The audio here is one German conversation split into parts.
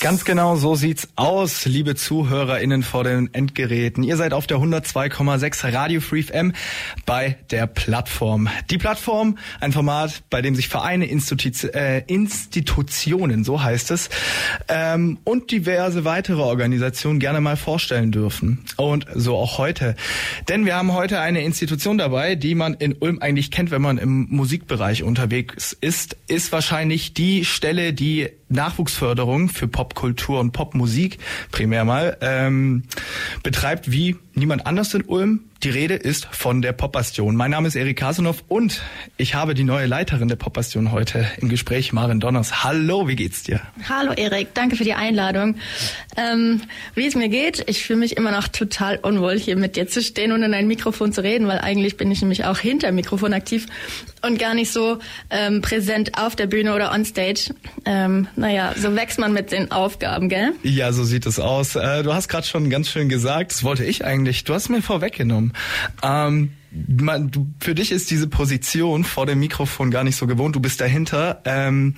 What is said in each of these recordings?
Ganz genau so sieht's aus, liebe ZuhörerInnen vor den Endgeräten. Ihr seid auf der 102,6 Radio Free FM bei der Plattform. Die Plattform, ein Format, bei dem sich Vereine, Institu äh, Institutionen, so heißt es, ähm, und diverse weitere Organisationen gerne mal vorstellen dürfen. Und so auch heute. Denn wir haben heute eine Institution dabei, die man in Ulm eigentlich kennt, wenn man im Musikbereich unterwegs ist, ist wahrscheinlich die Stelle, die Nachwuchsförderung für Popkultur und Popmusik primär mal ähm, betreibt wie niemand anders in Ulm. Die Rede ist von der Popbastion. Mein Name ist Erik Kasanow und ich habe die neue Leiterin der Popbastion heute im Gespräch, Marin Donners. Hallo, wie geht's dir? Hallo Erik, danke für die Einladung. Ähm, wie es mir geht, ich fühle mich immer noch total unwohl, hier mit dir zu stehen und in ein Mikrofon zu reden, weil eigentlich bin ich nämlich auch hinter Mikrofon aktiv und gar nicht so ähm, präsent auf der Bühne oder on stage. Ähm, naja, so wächst man mit den Aufgaben, gell? Ja, so sieht es aus. Äh, du hast gerade schon ganz schön gesagt, das wollte ich eigentlich. Du hast mir vorweggenommen. Ähm, man, du, für dich ist diese Position vor dem Mikrofon gar nicht so gewohnt. Du bist dahinter. Ähm,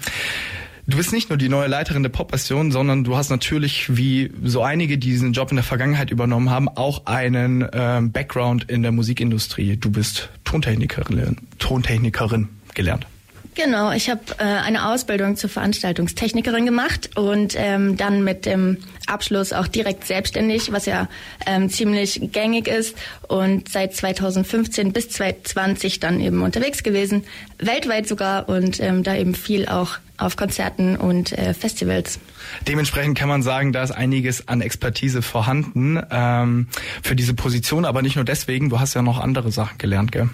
Du bist nicht nur die neue Leiterin der Pop-Passion, sondern du hast natürlich, wie so einige, die diesen Job in der Vergangenheit übernommen haben, auch einen ähm, Background in der Musikindustrie. Du bist Tontechnikerin, Tontechnikerin gelernt. Genau, ich habe äh, eine Ausbildung zur Veranstaltungstechnikerin gemacht und ähm, dann mit dem Abschluss auch direkt selbstständig, was ja ähm, ziemlich gängig ist und seit 2015 bis 2020 dann eben unterwegs gewesen, weltweit sogar und ähm, da eben viel auch auf Konzerten und äh, Festivals. Dementsprechend kann man sagen, da ist einiges an Expertise vorhanden ähm, für diese Position, aber nicht nur deswegen, du hast ja noch andere Sachen gelernt, gell?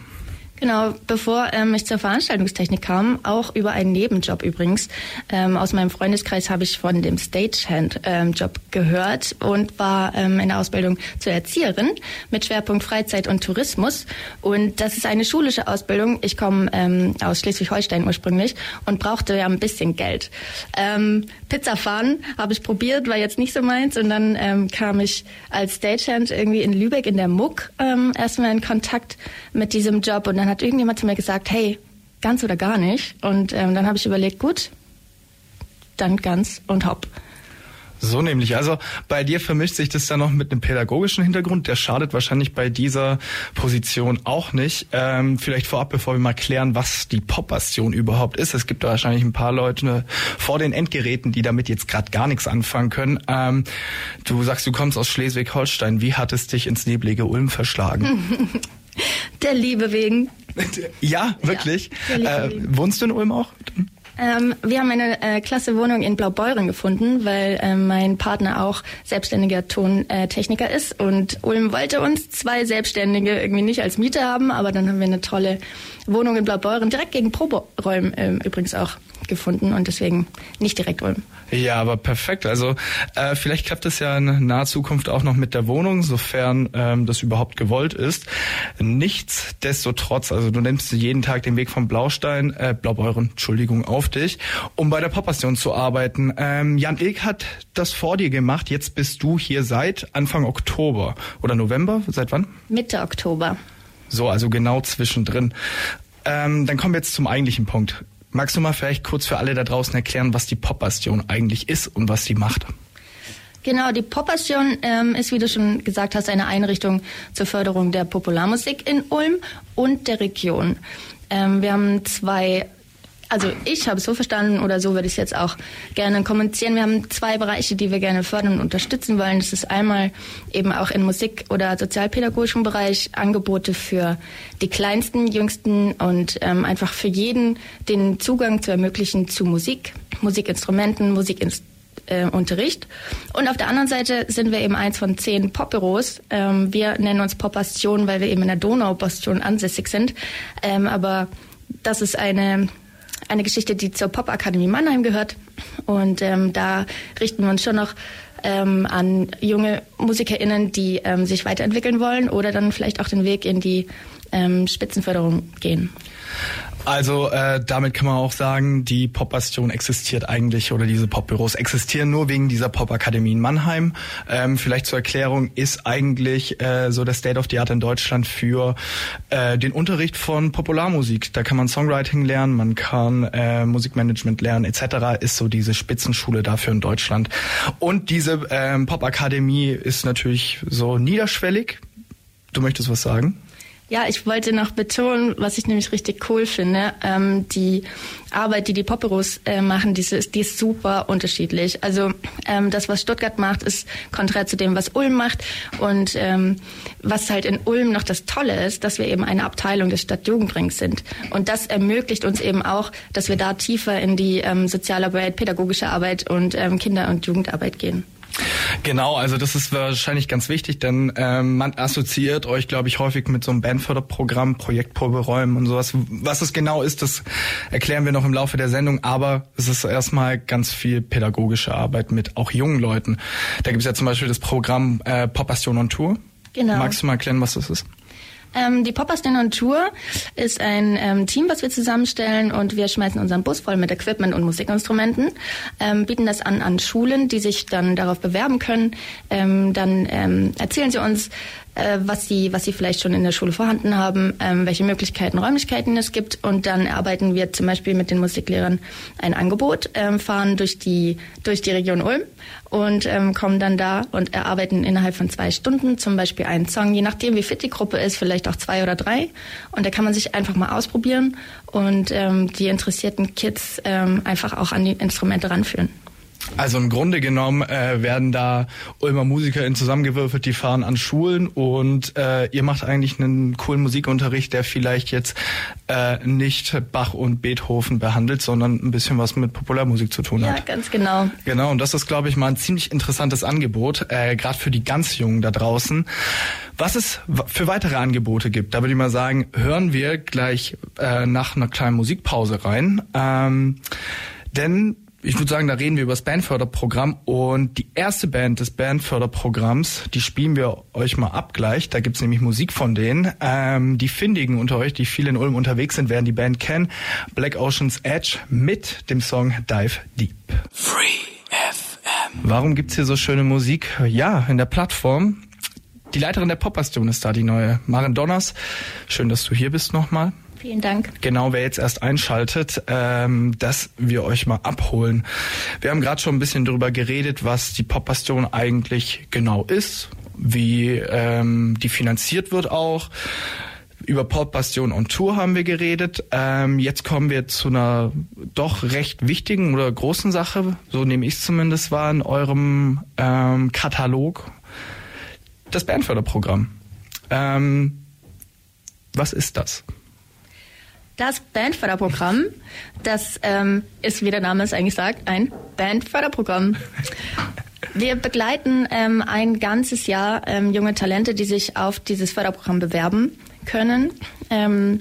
Genau, bevor ähm, ich zur Veranstaltungstechnik kam, auch über einen Nebenjob übrigens. Ähm, aus meinem Freundeskreis habe ich von dem Stagehand-Job ähm, gehört und war ähm, in der Ausbildung zur Erzieherin mit Schwerpunkt Freizeit und Tourismus. Und das ist eine schulische Ausbildung. Ich komme ähm, aus Schleswig-Holstein ursprünglich und brauchte ja ein bisschen Geld. Ähm, Pizza fahren habe ich probiert, war jetzt nicht so meins. Und dann ähm, kam ich als Stagehand irgendwie in Lübeck in der Muck ähm, erstmal in Kontakt mit diesem Job und dann hat irgendjemand zu mir gesagt, hey, ganz oder gar nicht. Und ähm, dann habe ich überlegt, gut, dann ganz und hopp. So nämlich. Also bei dir vermischt sich das dann noch mit einem pädagogischen Hintergrund. Der schadet wahrscheinlich bei dieser Position auch nicht. Ähm, vielleicht vorab, bevor wir mal klären, was die Pop-Bastion überhaupt ist. Es gibt da wahrscheinlich ein paar Leute vor den Endgeräten, die damit jetzt gerade gar nichts anfangen können. Ähm, du sagst, du kommst aus Schleswig-Holstein. Wie hat es dich ins neblige Ulm verschlagen? Der Liebe wegen. Ja, wirklich. Ja, äh, wohnst du in Ulm auch? Ähm, wir haben eine äh, klasse Wohnung in Blaubeuren gefunden, weil äh, mein Partner auch selbstständiger Tontechniker ist und Ulm wollte uns zwei Selbstständige irgendwie nicht als Mieter haben, aber dann haben wir eine tolle Wohnung in Blaubeuren direkt gegen Proberäumen äh, übrigens auch gefunden und deswegen nicht direkt Ulm. Ja, aber perfekt. Also äh, vielleicht klappt es ja in naher Zukunft auch noch mit der Wohnung, sofern ähm, das überhaupt gewollt ist. Nichtsdestotrotz, also du nimmst jeden Tag den Weg vom Blaustein, äh, Blaubeuren, Entschuldigung, auf dich, um bei der Poppassion zu arbeiten. Ähm, Jan Ilk hat das vor dir gemacht. Jetzt bist du hier seit Anfang Oktober oder November. Seit wann? Mitte Oktober. So, also genau zwischendrin. Ähm, dann kommen wir jetzt zum eigentlichen Punkt. Magst du mal vielleicht kurz für alle da draußen erklären, was die Popbastion eigentlich ist und was sie macht? Genau, die Popbastion ähm, ist, wie du schon gesagt hast, eine Einrichtung zur Förderung der Popularmusik in Ulm und der Region. Ähm, wir haben zwei also ich habe es so verstanden oder so würde ich es jetzt auch gerne kommunizieren. Wir haben zwei Bereiche, die wir gerne fördern und unterstützen wollen. Das ist einmal eben auch im Musik- oder sozialpädagogischen Bereich Angebote für die kleinsten, jüngsten und ähm, einfach für jeden den Zugang zu ermöglichen zu Musik, Musikinstrumenten, Musikunterricht. Äh, und auf der anderen Seite sind wir eben eins von zehn Popbüros. Ähm, wir nennen uns Popbastion, weil wir eben in der Donaubastion ansässig sind. Ähm, aber das ist eine eine Geschichte, die zur Popakademie Mannheim gehört. Und ähm, da richten wir uns schon noch ähm, an junge MusikerInnen, die ähm, sich weiterentwickeln wollen oder dann vielleicht auch den Weg in die ähm, Spitzenförderung gehen. Also äh, damit kann man auch sagen, die Pop-Bastion existiert eigentlich oder diese Pop-Büros existieren nur wegen dieser Pop-Akademie in Mannheim. Ähm, vielleicht zur Erklärung ist eigentlich äh, so der State of the Art in Deutschland für äh, den Unterricht von Popularmusik. Da kann man Songwriting lernen, man kann äh, Musikmanagement lernen etc. Ist so diese Spitzenschule dafür in Deutschland. Und diese ähm, Pop-Akademie ist natürlich so niederschwellig. Du möchtest was sagen? Ja, ich wollte noch betonen, was ich nämlich richtig cool finde. Ähm, die Arbeit, die die Popperos äh, machen, die ist, die ist super unterschiedlich. Also ähm, das, was Stuttgart macht, ist konträr zu dem, was Ulm macht. Und ähm, was halt in Ulm noch das Tolle ist, dass wir eben eine Abteilung des Stadtjugendrings sind. Und das ermöglicht uns eben auch, dass wir da tiefer in die ähm, Sozialarbeit, pädagogische Arbeit und ähm, Kinder- und Jugendarbeit gehen. Genau, also das ist wahrscheinlich ganz wichtig, denn ähm, man assoziiert euch, glaube ich, häufig mit so einem Bandförderprogramm, Projektproberäumen und sowas. Was es genau ist, das erklären wir noch im Laufe der Sendung, aber es ist erstmal ganz viel pädagogische Arbeit mit auch jungen Leuten. Da gibt es ja zum Beispiel das Programm äh, Pop Bastion on Tour. Genau. Magst du mal erklären, was das ist? Ähm, die Poppers on Tour ist ein ähm, Team, was wir zusammenstellen und wir schmeißen unseren Bus voll mit Equipment und Musikinstrumenten, ähm, bieten das an an Schulen, die sich dann darauf bewerben können. Ähm, dann ähm, erzählen sie uns, äh, was sie, was sie vielleicht schon in der Schule vorhanden haben, ähm, welche Möglichkeiten, Räumlichkeiten es gibt. Und dann erarbeiten wir zum Beispiel mit den Musiklehrern ein Angebot, ähm, fahren durch die, durch die Region Ulm und ähm, kommen dann da und erarbeiten innerhalb von zwei Stunden zum Beispiel einen Song, je nachdem wie fit die Gruppe ist, vielleicht auch zwei oder drei. Und da kann man sich einfach mal ausprobieren und ähm, die interessierten Kids ähm, einfach auch an die Instrumente ranführen. Also im Grunde genommen äh, werden da Ulmer MusikerInnen zusammengewürfelt, die fahren an Schulen und äh, ihr macht eigentlich einen coolen Musikunterricht, der vielleicht jetzt äh, nicht Bach und Beethoven behandelt, sondern ein bisschen was mit Popularmusik zu tun hat. Ja, ganz genau. Genau, und das ist, glaube ich, mal ein ziemlich interessantes Angebot, äh, gerade für die ganz Jungen da draußen. Was es für weitere Angebote gibt, da würde ich mal sagen, hören wir gleich äh, nach einer kleinen Musikpause rein. Ähm, denn ich würde sagen, da reden wir über das Bandförderprogramm und die erste Band des Bandförderprogramms, die spielen wir euch mal ab gleich. Da gibt's nämlich Musik von denen. Ähm, die Findigen unter euch, die viel in Ulm unterwegs sind, werden die Band kennen. Black Ocean's Edge mit dem Song Dive Deep. Free FM. Warum gibt's hier so schöne Musik? Ja, in der Plattform. Die Leiterin der Popbastion ist da, die neue Maren Donners. Schön, dass du hier bist nochmal. Vielen Dank. Genau, wer jetzt erst einschaltet, ähm, dass wir euch mal abholen. Wir haben gerade schon ein bisschen darüber geredet, was die Popbastion eigentlich genau ist, wie ähm, die finanziert wird auch. Über Popbastion on Tour haben wir geredet. Ähm, jetzt kommen wir zu einer doch recht wichtigen oder großen Sache, so nehme ich es zumindest wahr, in eurem ähm, Katalog, das Bandförderprogramm. Ähm, was ist das? Das Bandförderprogramm, das ähm, ist, wie der Name es eigentlich sagt, ein Bandförderprogramm. Wir begleiten ähm, ein ganzes Jahr ähm, junge Talente, die sich auf dieses Förderprogramm bewerben können. Ähm,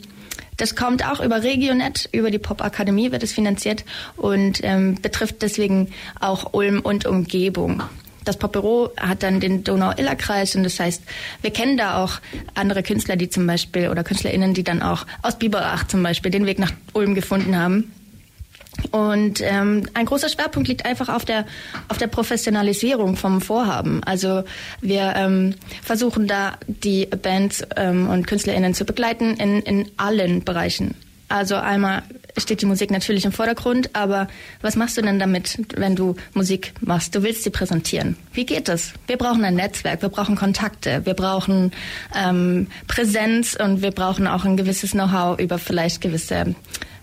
das kommt auch über Regionet, über die Popakademie wird es finanziert und ähm, betrifft deswegen auch Ulm und Umgebung das Popbüro hat dann den Donau-Iller-Kreis und das heißt, wir kennen da auch andere Künstler, die zum Beispiel oder KünstlerInnen, die dann auch aus Biberach zum Beispiel den Weg nach Ulm gefunden haben. Und ähm, ein großer Schwerpunkt liegt einfach auf der auf der Professionalisierung vom Vorhaben. Also wir ähm, versuchen da die Bands ähm, und KünstlerInnen zu begleiten in, in allen Bereichen. Also einmal steht die Musik natürlich im Vordergrund, aber was machst du denn damit, wenn du Musik machst? Du willst sie präsentieren. Wie geht das? Wir brauchen ein Netzwerk, wir brauchen Kontakte, wir brauchen ähm, Präsenz und wir brauchen auch ein gewisses Know-how über vielleicht gewisse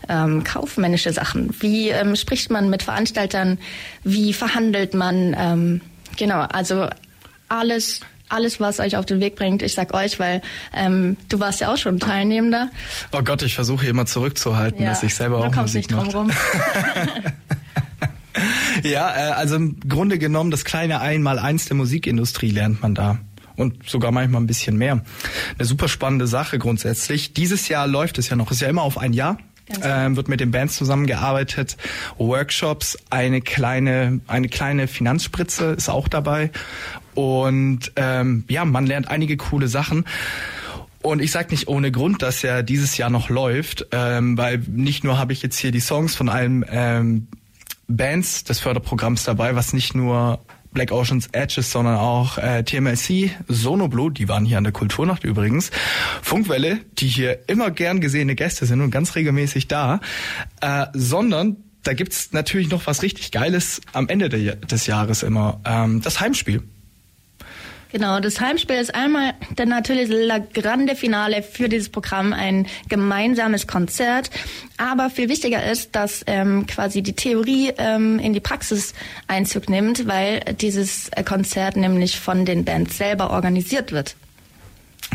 ähm, kaufmännische Sachen. Wie ähm, spricht man mit Veranstaltern? Wie verhandelt man? Ähm, genau, also alles alles, was euch auf den Weg bringt. Ich sag euch, weil ähm, du warst ja auch schon Teilnehmender. Oh Gott, ich versuche immer zurückzuhalten, ja, dass ich selber auch Musik nicht drum rum. ja, äh, also im Grunde genommen das kleine Einmaleins der Musikindustrie lernt man da und sogar manchmal ein bisschen mehr. Eine super spannende Sache grundsätzlich. Dieses Jahr läuft es ja noch, ist ja immer auf ein Jahr. ähm, wird mit den Bands zusammengearbeitet, Workshops, eine kleine, eine kleine Finanzspritze ist auch dabei und ähm, ja, man lernt einige coole Sachen. Und ich sage nicht ohne Grund, dass er dieses Jahr noch läuft, ähm, weil nicht nur habe ich jetzt hier die Songs von allen ähm, Bands des Förderprogramms dabei, was nicht nur Black Oceans Edges, sondern auch äh, TMLC, Sonoblue, die waren hier an der Kulturnacht übrigens, Funkwelle, die hier immer gern gesehene Gäste sind und ganz regelmäßig da, äh, sondern da gibt's natürlich noch was richtig Geiles am Ende de des Jahres immer, ähm, das Heimspiel. Genau, das Heimspiel ist einmal dann natürlich La Grande Finale für dieses Programm, ein gemeinsames Konzert. Aber viel wichtiger ist, dass ähm, quasi die Theorie ähm, in die Praxis Einzug nimmt, weil dieses Konzert nämlich von den Bands selber organisiert wird.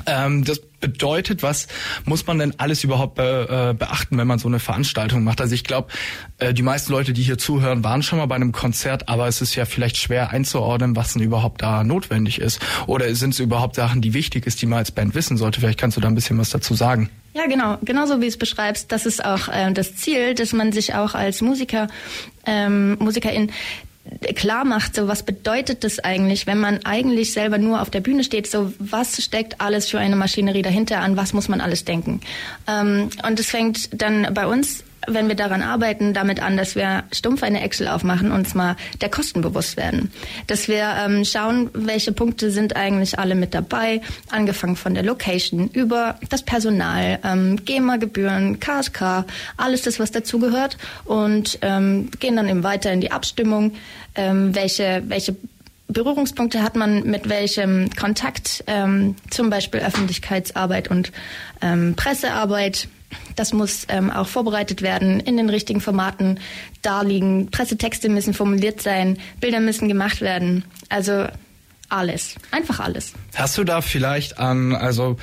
Ähm, das bedeutet, was muss man denn alles überhaupt be, äh, beachten, wenn man so eine Veranstaltung macht? Also ich glaube, äh, die meisten Leute, die hier zuhören, waren schon mal bei einem Konzert, aber es ist ja vielleicht schwer einzuordnen, was denn überhaupt da notwendig ist. Oder sind es überhaupt Sachen, die wichtig ist, die man als Band wissen sollte? Vielleicht kannst du da ein bisschen was dazu sagen. Ja, genau. Genauso wie es beschreibst, das ist auch äh, das Ziel, dass man sich auch als Musiker, ähm, Musikerin klar macht, so was bedeutet das eigentlich, wenn man eigentlich selber nur auf der Bühne steht, so was steckt alles für eine Maschinerie dahinter an, was muss man alles denken. Ähm, und es fängt dann bei uns wenn wir daran arbeiten, damit an, dass wir stumpf eine Excel aufmachen und uns mal der Kosten bewusst werden. Dass wir ähm, schauen, welche Punkte sind eigentlich alle mit dabei, angefangen von der Location über das Personal, ähm, GEMA-Gebühren, KSK, alles das, was dazugehört und ähm, gehen dann eben weiter in die Abstimmung, ähm, welche, welche Berührungspunkte hat man mit welchem Kontakt, ähm, zum Beispiel Öffentlichkeitsarbeit und ähm, Pressearbeit das muss ähm, auch vorbereitet werden, in den richtigen Formaten darliegen. Pressetexte müssen formuliert sein, Bilder müssen gemacht werden. Also alles, einfach alles. Hast du da vielleicht an, also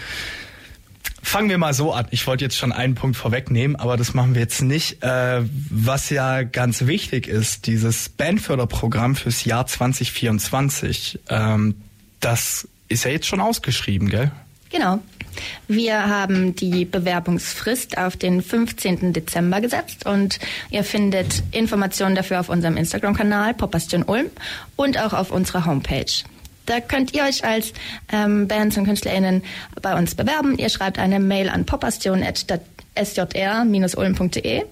fangen wir mal so an. Ich wollte jetzt schon einen Punkt vorwegnehmen, aber das machen wir jetzt nicht. Äh, was ja ganz wichtig ist, dieses Bandförderprogramm fürs Jahr 2024, ähm, das ist ja jetzt schon ausgeschrieben, gell? Genau. Wir haben die Bewerbungsfrist auf den 15. Dezember gesetzt und ihr findet Informationen dafür auf unserem Instagram-Kanal Popastion Ulm und auch auf unserer Homepage. Da könnt ihr euch als ähm, Bands und KünstlerInnen bei uns bewerben. Ihr schreibt eine Mail an popastion.sjr-ulm.de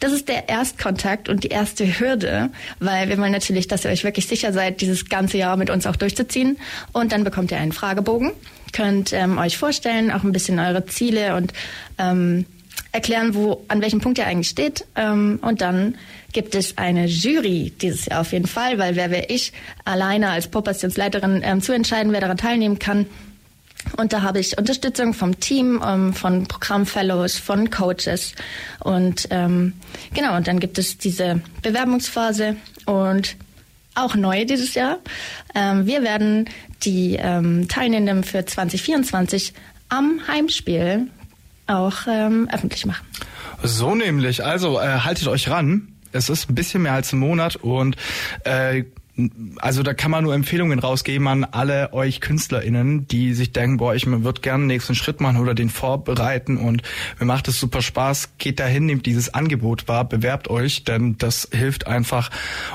das ist der Erstkontakt und die erste Hürde, weil wir wollen natürlich, dass ihr euch wirklich sicher seid, dieses ganze Jahr mit uns auch durchzuziehen. Und dann bekommt ihr einen Fragebogen könnt ähm, euch vorstellen, auch ein bisschen eure Ziele und ähm, erklären, wo an welchem Punkt ihr eigentlich steht. Ähm, und dann gibt es eine Jury dieses Jahr auf jeden Fall, weil wer wäre ich alleine als Popationsleiterin ähm, zu entscheiden, wer daran teilnehmen kann. Und da habe ich Unterstützung vom Team, ähm, von Programmfellows, von Coaches. Und ähm, genau, und dann gibt es diese Bewerbungsphase und auch neu dieses Jahr. Ähm, wir werden die ähm, Teilnehmenden für 2024 am Heimspiel auch ähm, öffentlich machen. So nämlich. Also äh, haltet euch ran. Es ist ein bisschen mehr als ein Monat und äh, also da kann man nur Empfehlungen rausgeben an alle euch KünstlerInnen, die sich denken, boah, ich würde gerne den nächsten Schritt machen oder den vorbereiten und mir macht es super Spaß. Geht dahin, nehmt dieses Angebot wahr, bewerbt euch, denn das hilft einfach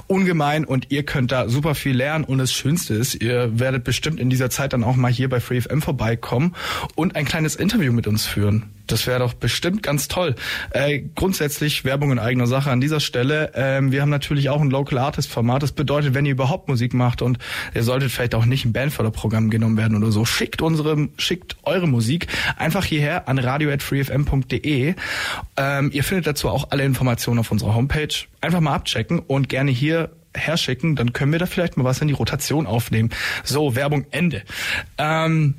ungemein und ihr könnt da super viel lernen und das Schönste ist, ihr werdet bestimmt in dieser Zeit dann auch mal hier bei FreeFM vorbeikommen und ein kleines Interview mit uns führen. Das wäre doch bestimmt ganz toll. Äh, grundsätzlich Werbung in eigener Sache an dieser Stelle. Ähm, wir haben natürlich auch ein Local Artist Format. Das bedeutet, wenn ihr überhaupt Musik macht und ihr solltet vielleicht auch nicht im Bandförderprogramm genommen werden oder so, schickt unsere, schickt eure Musik einfach hierher an radio@freefm.de. Ähm, ihr findet dazu auch alle Informationen auf unserer Homepage. Einfach mal abchecken und gerne hier herschicken, dann können wir da vielleicht mal was in die Rotation aufnehmen. So, Werbung Ende. Ähm,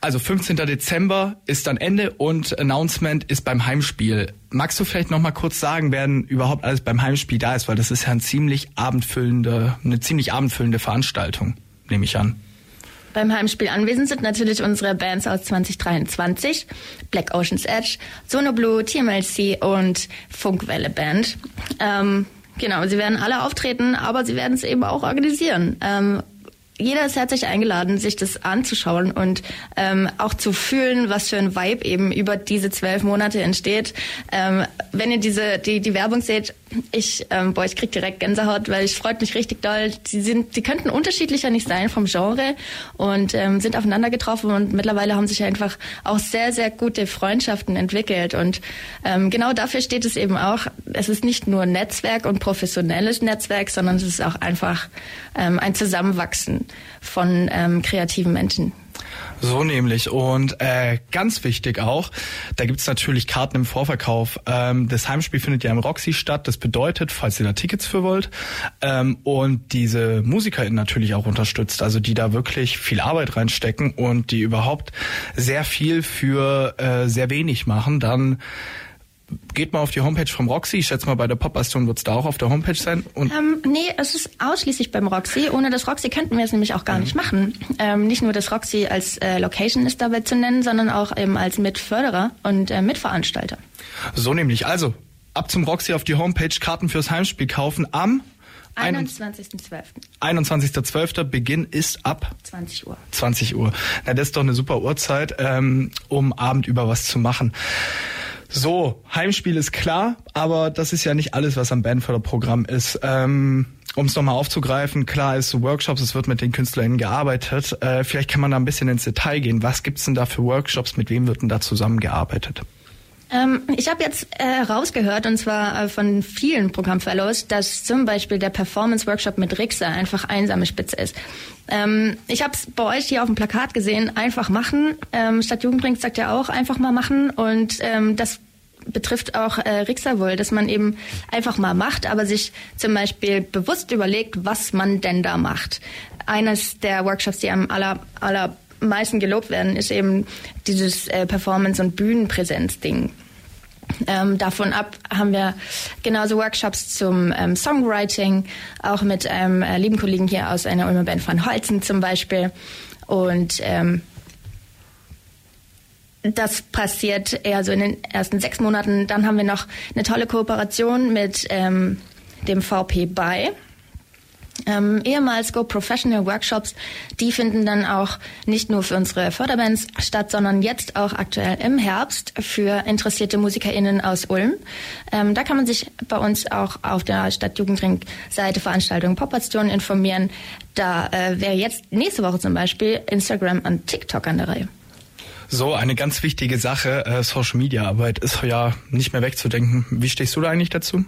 also 15. Dezember ist dann Ende und Announcement ist beim Heimspiel. Magst du vielleicht noch mal kurz sagen, wer überhaupt alles beim Heimspiel da ist, weil das ist ja ein ziemlich abendfüllende, eine ziemlich abendfüllende Veranstaltung, nehme ich an. Beim Heimspiel anwesend sind natürlich unsere Bands aus 2023, Black Ocean's Edge, Sono Blue, TMLC und Funkwelle Band. Ähm, genau, sie werden alle auftreten, aber sie werden es eben auch organisieren. Ähm, jeder ist herzlich eingeladen, sich das anzuschauen und ähm, auch zu fühlen, was für ein Vibe eben über diese zwölf Monate entsteht. Ähm, wenn ihr diese die die Werbung seht, ich ähm, boah, ich krieg direkt Gänsehaut, weil ich freut mich richtig doll. Sie sind, sie könnten unterschiedlicher nicht sein vom Genre und ähm, sind aufeinander getroffen und mittlerweile haben sich einfach auch sehr sehr gute Freundschaften entwickelt und ähm, genau dafür steht es eben auch. Es ist nicht nur Netzwerk und professionelles Netzwerk, sondern es ist auch einfach ähm, ein Zusammenwachsen von ähm, kreativen Menschen. So nämlich. Und äh, ganz wichtig auch, da gibt's natürlich Karten im Vorverkauf. Ähm, das Heimspiel findet ja im Roxy statt. Das bedeutet, falls ihr da Tickets für wollt, ähm, und diese MusikerInnen natürlich auch unterstützt, also die da wirklich viel Arbeit reinstecken und die überhaupt sehr viel für äh, sehr wenig machen, dann geht mal auf die Homepage vom Roxy. Ich schätze mal, bei der Pop-Bastion wird es da auch auf der Homepage sein. Und ähm, nee, es ist ausschließlich beim Roxy. Ohne das Roxy könnten wir es nämlich auch gar mhm. nicht machen. Ähm, nicht nur das Roxy als äh, Location ist dabei zu nennen, sondern auch eben als Mitförderer und äh, Mitveranstalter. So nämlich. Also, ab zum Roxy auf die Homepage Karten fürs Heimspiel kaufen am 21.12. 21.12. Beginn ist ab 20 Uhr. 20 Uhr. Na, das ist doch eine super Uhrzeit, ähm, um Abend über was zu machen. So, Heimspiel ist klar, aber das ist ja nicht alles, was am Bandförderprogramm ist. Ähm, um es nochmal aufzugreifen, klar ist Workshops, es wird mit den KünstlerInnen gearbeitet. Äh, vielleicht kann man da ein bisschen ins Detail gehen. Was gibt's denn da für Workshops? Mit wem wird denn da zusammengearbeitet? Ähm, ich habe jetzt äh, rausgehört, und zwar äh, von vielen Programmfellows, dass zum Beispiel der Performance-Workshop mit Rixa einfach einsame Spitze ist. Ähm, ich habe es bei euch hier auf dem Plakat gesehen, einfach machen. Ähm, Stadt Jugendring sagt ja auch, einfach mal machen. Und ähm, das betrifft auch äh, Rixa wohl, dass man eben einfach mal macht, aber sich zum Beispiel bewusst überlegt, was man denn da macht. Eines der Workshops, die am aller, aller meisten gelobt werden, ist eben dieses äh, Performance- und Bühnenpräsenz-Ding. Ähm, davon ab haben wir genauso Workshops zum ähm, Songwriting, auch mit einem äh, lieben Kollegen hier aus einer Ulmer Band von Holzen zum Beispiel. Und ähm, das passiert eher so in den ersten sechs Monaten. Dann haben wir noch eine tolle Kooperation mit ähm, dem VP bei ähm, ehemals Go Professional Workshops, die finden dann auch nicht nur für unsere Förderbands statt, sondern jetzt auch aktuell im Herbst für interessierte MusikerInnen aus Ulm. Ähm, da kann man sich bei uns auch auf der Stadtjugendring-Seite Veranstaltungen Popation informieren. Da äh, wäre jetzt nächste Woche zum Beispiel Instagram und TikTok an der Reihe. So, eine ganz wichtige Sache, äh, Social Media Arbeit ist ja nicht mehr wegzudenken. Wie stehst du da eigentlich dazu?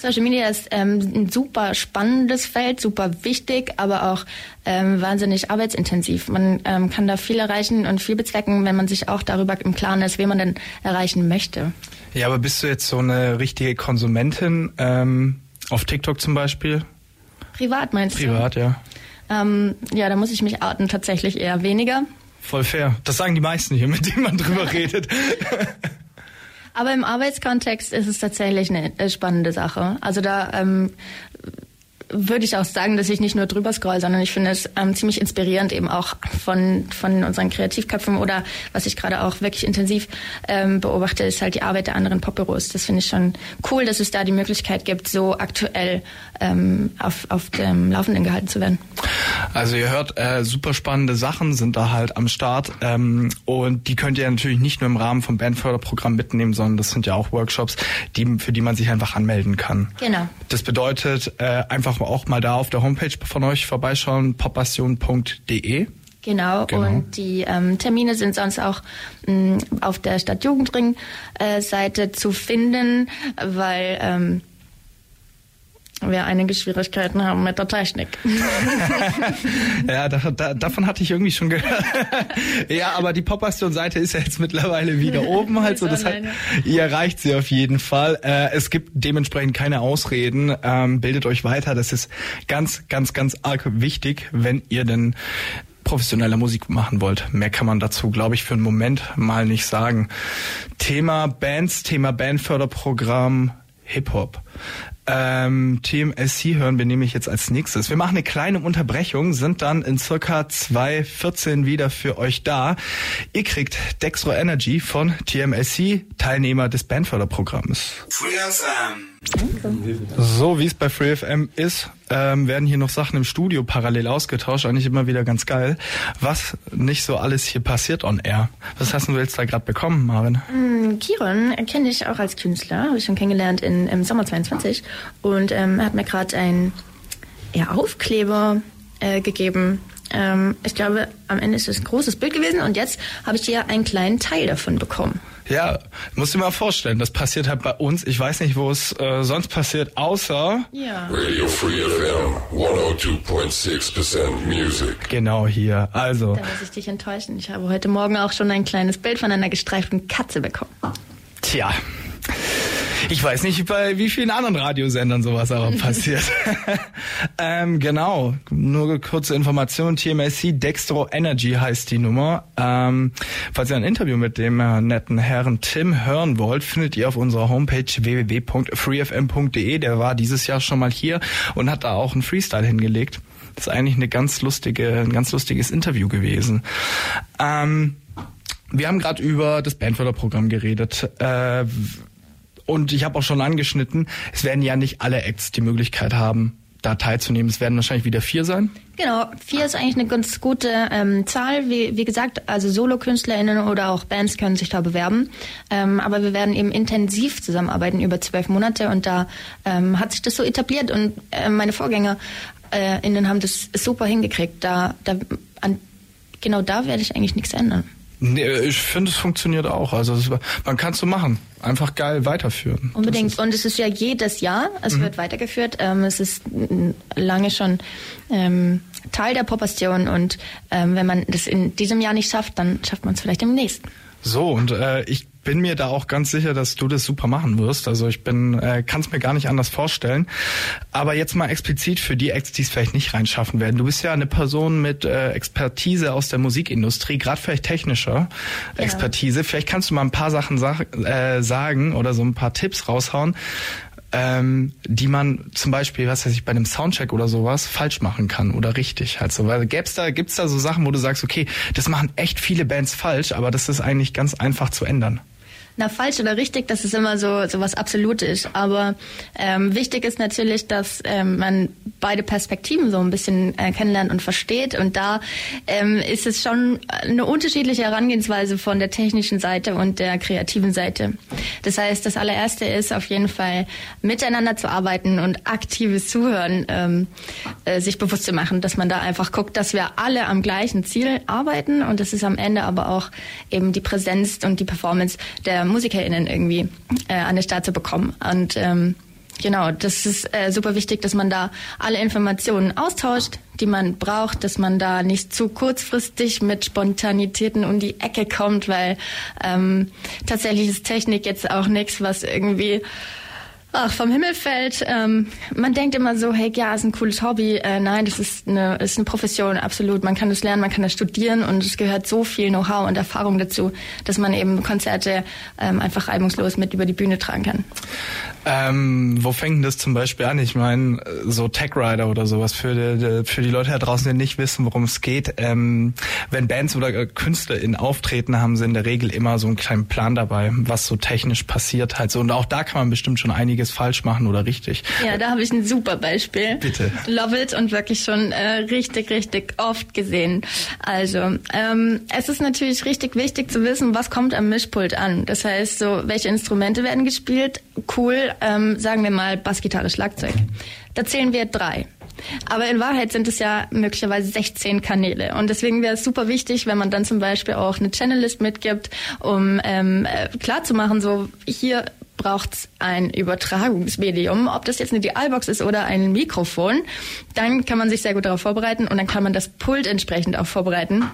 Social Media ist ähm, ein super spannendes Feld, super wichtig, aber auch ähm, wahnsinnig arbeitsintensiv. Man ähm, kann da viel erreichen und viel bezwecken, wenn man sich auch darüber im Klaren ist, wen man denn erreichen möchte. Ja, aber bist du jetzt so eine richtige Konsumentin ähm, auf TikTok zum Beispiel? Privat meinst Privat, du? Privat, ja. Ähm, ja, da muss ich mich outen, tatsächlich eher weniger. Voll fair. Das sagen die meisten hier, mit denen man drüber redet. Aber im Arbeitskontext ist es tatsächlich eine äh, spannende Sache. Also da ähm, würde ich auch sagen, dass ich nicht nur drüber scroll, sondern ich finde es ähm, ziemlich inspirierend eben auch von, von unseren Kreativköpfen oder was ich gerade auch wirklich intensiv ähm, beobachte, ist halt die Arbeit der anderen Popbüros. Das finde ich schon cool, dass es da die Möglichkeit gibt, so aktuell ähm, auf, auf dem Laufenden gehalten zu werden. Also ihr hört, äh, super spannende Sachen sind da halt am Start ähm, und die könnt ihr natürlich nicht nur im Rahmen vom Bandförderprogramm mitnehmen, sondern das sind ja auch Workshops, die, für die man sich einfach anmelden kann. Genau. Das bedeutet äh, einfach auch mal da auf der Homepage von euch vorbeischauen, poppassion.de. Genau, genau, und die ähm, Termine sind sonst auch mh, auf der Stadtjugendring-Seite äh, zu finden, weil ähm, wir einige Schwierigkeiten haben mit der Technik. ja, da, da, davon hatte ich irgendwie schon gehört. ja, aber die Popastion-Seite ist ja jetzt mittlerweile wieder oben halt so. Das hat, ihr erreicht sie auf jeden Fall. Äh, es gibt dementsprechend keine Ausreden. Ähm, bildet euch weiter. Das ist ganz, ganz, ganz arg wichtig, wenn ihr denn professioneller Musik machen wollt. Mehr kann man dazu, glaube ich, für einen Moment mal nicht sagen. Thema Bands, Thema Bandförderprogramm, Hip-Hop. Ähm, TMSC hören wir nämlich jetzt als nächstes. Wir machen eine kleine Unterbrechung, sind dann in circa 2.14 wieder für euch da. Ihr kriegt Dextro Energy von TMSC, Teilnehmer des Bandförderprogramms. Free FM. So wie es bei FreeFM ist, ähm, werden hier noch Sachen im Studio parallel ausgetauscht, eigentlich immer wieder ganz geil. Was nicht so alles hier passiert on air. Was hast du jetzt da gerade bekommen, Marvin? Mm, Kiron kenne ich auch als Künstler, habe ich schon kennengelernt in, im Sommer 22 und ähm, er hat mir gerade einen ja, Aufkleber äh, gegeben. Ähm, ich glaube, am Ende ist es ein großes Bild gewesen und jetzt habe ich hier einen kleinen Teil davon bekommen. Ja, musst du dir mal vorstellen, das passiert halt bei uns. Ich weiß nicht, wo es äh, sonst passiert, außer Ja. Radio Free FM 102.6% Music. genau hier. Also, Da muss ich dich enttäuschen. Ich habe heute Morgen auch schon ein kleines Bild von einer gestreiften Katze bekommen. tja. Ich weiß nicht, bei wie vielen anderen Radiosendern sowas aber passiert. ähm, genau, nur kurze Information. TMSC Dextro Energy heißt die Nummer. Ähm, falls ihr ein Interview mit dem äh, netten Herrn Tim hören wollt, findet ihr auf unserer Homepage www.freefm.de. Der war dieses Jahr schon mal hier und hat da auch einen Freestyle hingelegt. Das ist eigentlich eine ganz lustige, ein ganz lustiges Interview gewesen. Ähm, wir haben gerade über das Bandförderprogramm geredet. Äh, und ich habe auch schon angeschnitten, es werden ja nicht alle Acts die Möglichkeit haben, da teilzunehmen. Es werden wahrscheinlich wieder vier sein. Genau, vier ist eigentlich eine ganz gute ähm, Zahl. Wie, wie gesagt, also Solo-KünstlerInnen oder auch Bands können sich da bewerben. Ähm, aber wir werden eben intensiv zusammenarbeiten über zwölf Monate und da ähm, hat sich das so etabliert und äh, meine Vorgänger äh, haben das super hingekriegt. Da, da an, genau da werde ich eigentlich nichts ändern. Nee, ich finde, es funktioniert auch. Also es, man kann es so machen. Einfach geil weiterführen. Unbedingt. Und es ist ja jedes Jahr, es wird weitergeführt. Ähm, es ist lange schon ähm, Teil der Popastion und ähm, wenn man das in diesem Jahr nicht schafft, dann schafft man es vielleicht im nächsten. So, und äh, ich bin mir da auch ganz sicher, dass du das super machen wirst. Also ich bin, äh, kann es mir gar nicht anders vorstellen. Aber jetzt mal explizit für die Acts, die es vielleicht nicht reinschaffen werden. Du bist ja eine Person mit äh, Expertise aus der Musikindustrie, gerade vielleicht technischer Ja. Expertise. Vielleicht kannst du mal ein paar Sachen sag, äh, sagen oder so ein paar Tipps raushauen, ähm, die man zum Beispiel, was weiß ich, bei einem Soundcheck oder sowas falsch machen kann oder richtig halt so. Weil gäb's da, gibt's da so Sachen, wo du sagst, okay, das machen echt viele Bands falsch, aber das ist eigentlich ganz einfach zu ändern. Na, falsch oder richtig, das ist immer so, so was Absolutes. Aber ähm, wichtig ist natürlich, dass ähm, man beide Perspektiven so ein bisschen äh, kennenlernt und versteht. Und da ähm, ist es schon eine unterschiedliche Herangehensweise von der technischen Seite und der kreativen Seite. Das heißt, das allererste ist auf jeden Fall miteinander zu arbeiten und aktives Zuhören ähm, äh, sich bewusst zu machen, dass man da einfach guckt, dass wir alle am gleichen Ziel arbeiten und das ist am Ende aber auch eben die Präsenz und die Performance der MusikerInnen irgendwie äh, an den Start zu bekommen. Und ähm, genau, das ist äh, super wichtig, dass man da alle Informationen austauscht, die man braucht, dass man da nicht zu kurzfristig mit Spontanitäten um die Ecke kommt, weil ähm, tatsächlich ist Technik jetzt auch nichts, was irgendwie Ach, vom Himmel fällt. Ähm, man denkt immer so, hey, ja, ist ein cooles Hobby. Äh, nein, das ist eine, ist eine Profession, absolut. Man kann das lernen, man kann das studieren und es gehört so viel Know-how und Erfahrung dazu, dass man eben Konzerte ähm, einfach reibungslos mit über die Bühne tragen kann. Ähm, wo fängt denn das zum Beispiel an? Ich meine, so Tech Rider oder sowas für die, für die Leute da draußen, die nicht wissen, worum es geht. Ähm, wenn Bands oder äh, KünstlerInnen auftreten, haben sie in der Regel immer so einen kleinen Plan dabei, was so technisch passiert halt so. Und auch da kann man bestimmt schon einiges falsch machen oder richtig. Ja, da habe ich ein super Beispiel. Bitte. Love it und wirklich schon äh, richtig, richtig oft gesehen. Also, ähm, es ist natürlich richtig wichtig zu wissen, was kommt am Mischpult an. Das heißt, so welche Instrumente werden gespielt. Cool, ähm, sagen wir mal Bassgitarre, Schlagzeug. Da zählen wir drei. Aber in Wahrheit sind es ja möglicherweise 16 Kanäle. Und deswegen wäre es super wichtig, wenn man dann zum Beispiel auch eine Channellist mitgibt, um ähm, äh, klarzumachen, so hier braucht es ein Übertragungsmedium, ob das jetzt eine Dialbox ist oder ein Mikrofon, dann kann man sich sehr gut darauf vorbereiten und dann kann man das Pult entsprechend auch vorbereiten.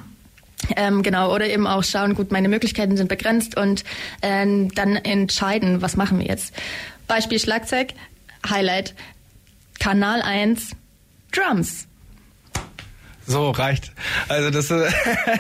Ähm, genau, oder eben auch schauen, gut, meine Möglichkeiten sind begrenzt und ähm, dann entscheiden, was machen wir jetzt. Beispiel Schlagzeug, Highlight, Kanal 1, Drums. So reicht. Also das, äh,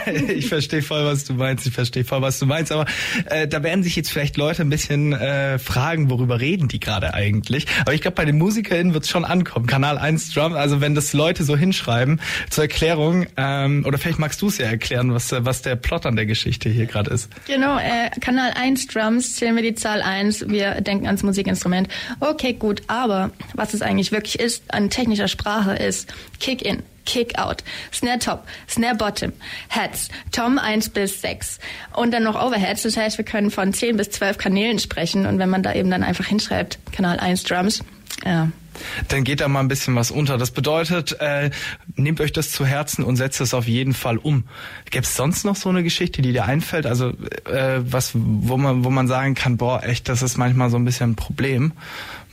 ich verstehe voll, was du meinst. Ich verstehe voll, was du meinst. Aber äh, da werden sich jetzt vielleicht Leute ein bisschen äh, fragen, worüber reden die gerade eigentlich. Aber ich glaube, bei den MusikerInnen wird es schon ankommen. Kanal 1 Drum. Also wenn das Leute so hinschreiben zur Erklärung, ähm, oder vielleicht magst du es ja erklären, was was der Plot an der Geschichte hier gerade ist. Genau. Äh, Kanal 1 Drums zählen wir die Zahl 1. Wir denken ans Musikinstrument. Okay, gut. Aber was es eigentlich wirklich ist, an technischer Sprache ist Kick-In. Kick-Out, Snare-Top, Snare-Bottom, Heads, Tom 1 bis 6 und dann noch Overheads. Das heißt, wir können von 10 bis 12 Kanälen sprechen und wenn man da eben dann einfach hinschreibt, Kanal 1 Drums, ja, dann geht da mal ein bisschen was unter. Das bedeutet, äh, nehmt euch das zu Herzen und setzt es auf jeden Fall um. Gäbe es sonst noch so eine Geschichte, die dir einfällt? Also äh, was, wo man, wo man sagen kann, boah, echt, das ist manchmal so ein bisschen ein Problem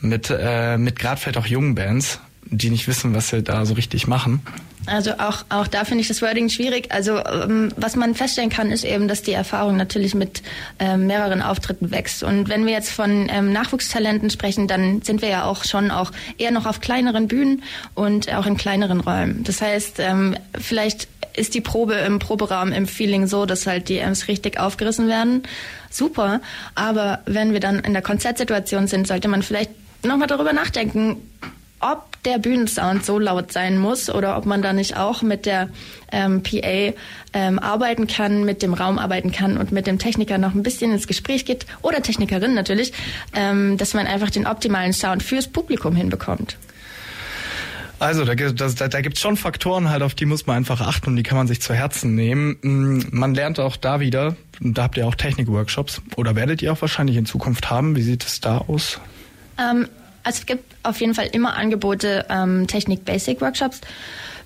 mit, äh, mit gerade vielleicht auch jungen Bands die nicht wissen, was sie da so richtig machen. Also auch, auch da finde ich das Wording schwierig. Also ähm, was man feststellen kann, ist eben, dass die Erfahrung natürlich mit ähm, mehreren Auftritten wächst. Und wenn wir jetzt von ähm, Nachwuchstalenten sprechen, dann sind wir ja auch schon auch eher noch auf kleineren Bühnen und auch in kleineren Räumen. Das heißt, ähm, vielleicht ist die Probe im Proberaum im Feeling so, dass halt die Amps richtig aufgerissen werden. Super. Aber wenn wir dann in der Konzertsituation sind, sollte man vielleicht nochmal darüber nachdenken, ob der Bühnensound so laut sein muss oder ob man da nicht auch mit der ähm, PA ähm, arbeiten kann, mit dem Raum arbeiten kann und mit dem Techniker noch ein bisschen ins Gespräch geht oder Technikerin natürlich, ähm, dass man einfach den optimalen Sound fürs Publikum hinbekommt. Also da, da, da gibt es schon Faktoren halt, auf die muss man einfach achten und die kann man sich zu Herzen nehmen. Mm, man lernt auch da wieder, da habt ihr auch Technikworkshops oder werdet ihr auch wahrscheinlich in Zukunft haben. Wie sieht es da aus? Ähm, also es gibt auf jeden Fall immer Angebote, ähm, Technik-Basic-Workshops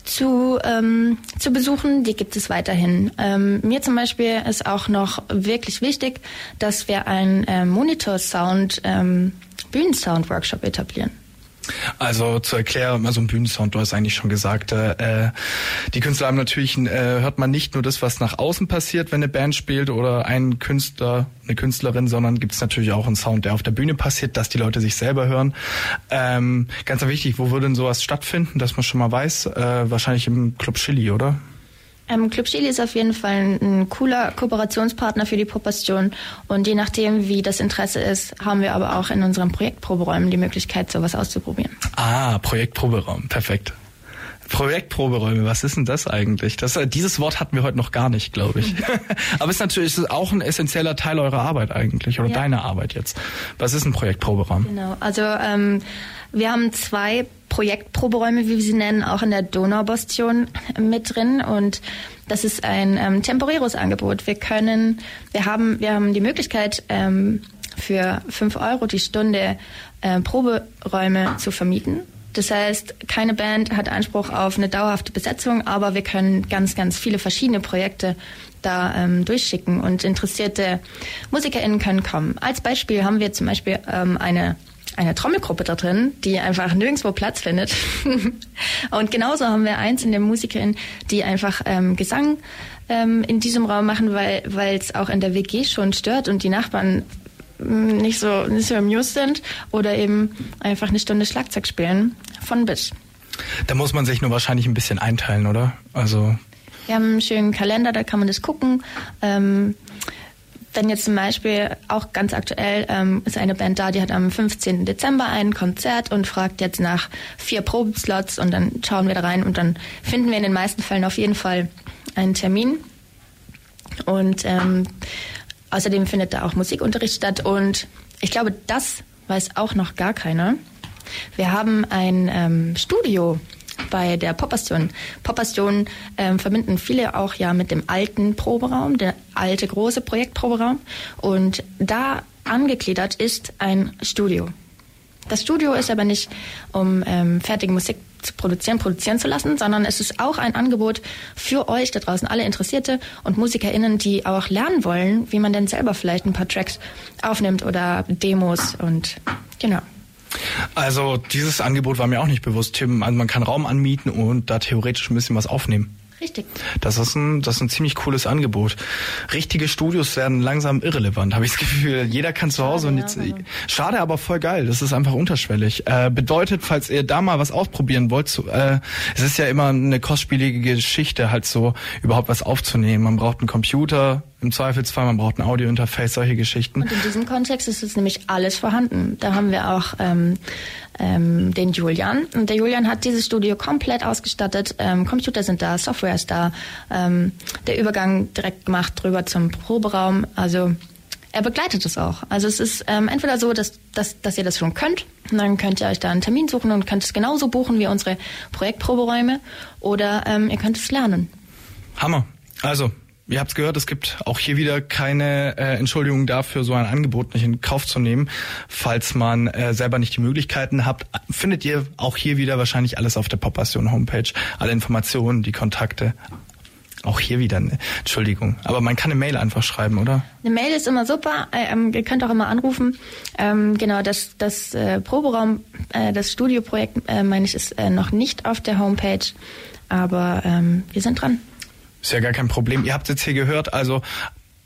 zu, ähm, zu besuchen. Die gibt es weiterhin. Ähm, mir zum Beispiel ist auch noch wirklich wichtig, dass wir einen ähm, Monitor-Sound, ähm, Bühnensound-Workshop etablieren. Also zur Erklärung, also ein Bühnensound, du hast eigentlich schon gesagt, äh, die Künstler haben natürlich, äh, hört man nicht nur das, was nach außen passiert, wenn eine Band spielt oder ein Künstler, eine Künstlerin, sondern gibt es natürlich auch einen Sound, der auf der Bühne passiert, dass die Leute sich selber hören. Ähm, ganz wichtig, wo würde denn sowas stattfinden, dass man schon mal weiß? Äh, wahrscheinlich im Club Chili, oder? Ähm, Club Chili ist auf jeden Fall ein, cooler Kooperationspartner für die Popastion und je nachdem, wie das Interesse ist, haben wir aber auch in unseren Projektproberäumen die Möglichkeit, sowas auszuprobieren. Ah, Projektproberaum, perfekt. Projektproberäume, was ist denn das eigentlich? Das, äh, dieses Wort hatten wir heute noch gar nicht, glaube ich. Aber es ist natürlich ist auch ein essentieller Teil eurer Arbeit eigentlich oder ja. deiner Arbeit jetzt. Was ist ein Projektproberaum? Genau, also ähm, wir haben zwei Projektproberäume, wie wir sie nennen, auch in der Donaubastion mit drin und das ist ein ähm, temporäres Angebot. Wir können, wir haben, wir haben die Möglichkeit, ähm, für fünf Euro die Stunde äh, Proberäume zu vermieten. Das heißt, keine Band hat Anspruch auf eine dauerhafte Besetzung, aber wir können ganz, ganz viele verschiedene Projekte da ähm, durchschicken und interessierte MusikerInnen können kommen. Als Beispiel haben wir zum Beispiel ähm, eine eine Trommelgruppe da drin, die einfach nirgendwo Platz findet. und genauso haben wir eins in der Musikerin, die einfach ähm, Gesang ähm, in diesem Raum machen, weil es auch in der WG schon stört und die Nachbarn nicht so nicht so amused sind oder eben einfach eine Stunde Schlagzeug spielen von bis. Da muss man sich nur wahrscheinlich ein bisschen einteilen, oder? Also wir haben einen schönen Kalender, da kann man das gucken. Ähm, wenn jetzt zum Beispiel auch ganz aktuell ähm, ist eine Band da, die hat am 15. Dezember ein Konzert und fragt jetzt nach vier Probenslots und dann schauen wir da rein und dann finden wir in den meisten Fällen auf jeden Fall einen Termin. Und ähm, außerdem findet da auch Musikunterricht statt und ich glaube, das weiß auch noch gar keiner. Wir haben ein ähm, Studio bei der Popastion. Popastion ähm, verbinden viele auch ja mit dem alten Proberaum, der alte große Projektproberaum. Und da angegliedert ist ein Studio. Das Studio ist aber nicht, um ähm, fertige Musik zu produzieren, produzieren zu lassen, sondern es ist auch ein Angebot für euch da draußen, alle Interessierte und MusikerInnen, die auch lernen wollen, wie man denn selber vielleicht ein paar Tracks aufnimmt oder Demos und genau. Also dieses Angebot war mir auch nicht bewusst, Tim. Also man kann Raum anmieten und da theoretisch ein bisschen was aufnehmen. Richtig. Das ist ein, das ist ein ziemlich cooles Angebot. Richtige Studios werden langsam irrelevant, habe ich das Gefühl. Jeder kann zu Hause Schade, und ja, jetzt, aber- schade, aber voll geil. Das ist einfach unterschwellig. Äh, bedeutet, falls ihr da mal was ausprobieren wollt, so, äh, es ist ja immer eine kostspielige Geschichte, halt so überhaupt was aufzunehmen. Man braucht einen Computer, im Zweifelsfall, man braucht ein Audiointerface, solche Geschichten. Und in diesem Kontext ist jetzt nämlich alles vorhanden. Da haben wir auch ähm, ähm, den Julian. Und der Julian hat dieses Studio komplett ausgestattet. Ähm, Computer sind da, Software ist da. Ähm, der Übergang direkt gemacht drüber zum Proberaum. Also er begleitet es auch. Also es ist ähm, entweder so, dass, dass, dass ihr das schon könnt. Und dann könnt ihr euch da einen Termin suchen und könnt es genauso buchen wie unsere Projektproberäume. Oder ähm, ihr könnt es lernen. Hammer. Also, ihr habt's gehört, es gibt auch hier wieder keine äh, Entschuldigung dafür, so ein Angebot nicht in Kauf zu nehmen. Falls man äh, selber nicht die Möglichkeiten habt, findet ihr auch hier wieder wahrscheinlich alles auf der Poppassion Homepage. Alle Informationen, die Kontakte. Auch hier wieder, ne? Entschuldigung. Aber man kann eine Mail einfach schreiben, oder? Eine Mail ist immer super. Ähm, ihr könnt auch immer anrufen. Ähm, genau, das, das äh, Proberaum, äh, das Studioprojekt, äh, meine ich, ist äh, noch nicht auf der Homepage. Aber ähm, wir sind dran. Ist ja gar kein Problem. Ihr habt jetzt hier gehört, also